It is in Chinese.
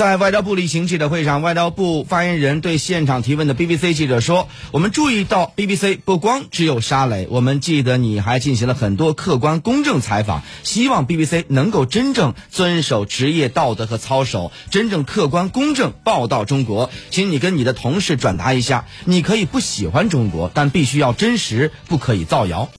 在外交部例行记者会上外交部发言人对现场提问的 bbc 记者说我们注意到 bbc 不光只有沙雷我们记得你还进行了很多客观公正采访希望 bbc 能够真正遵守职业道德和操守真正客观公正报道中国。请你跟你的同事转达一下你可以不喜欢中国但必须要真实不可以造谣。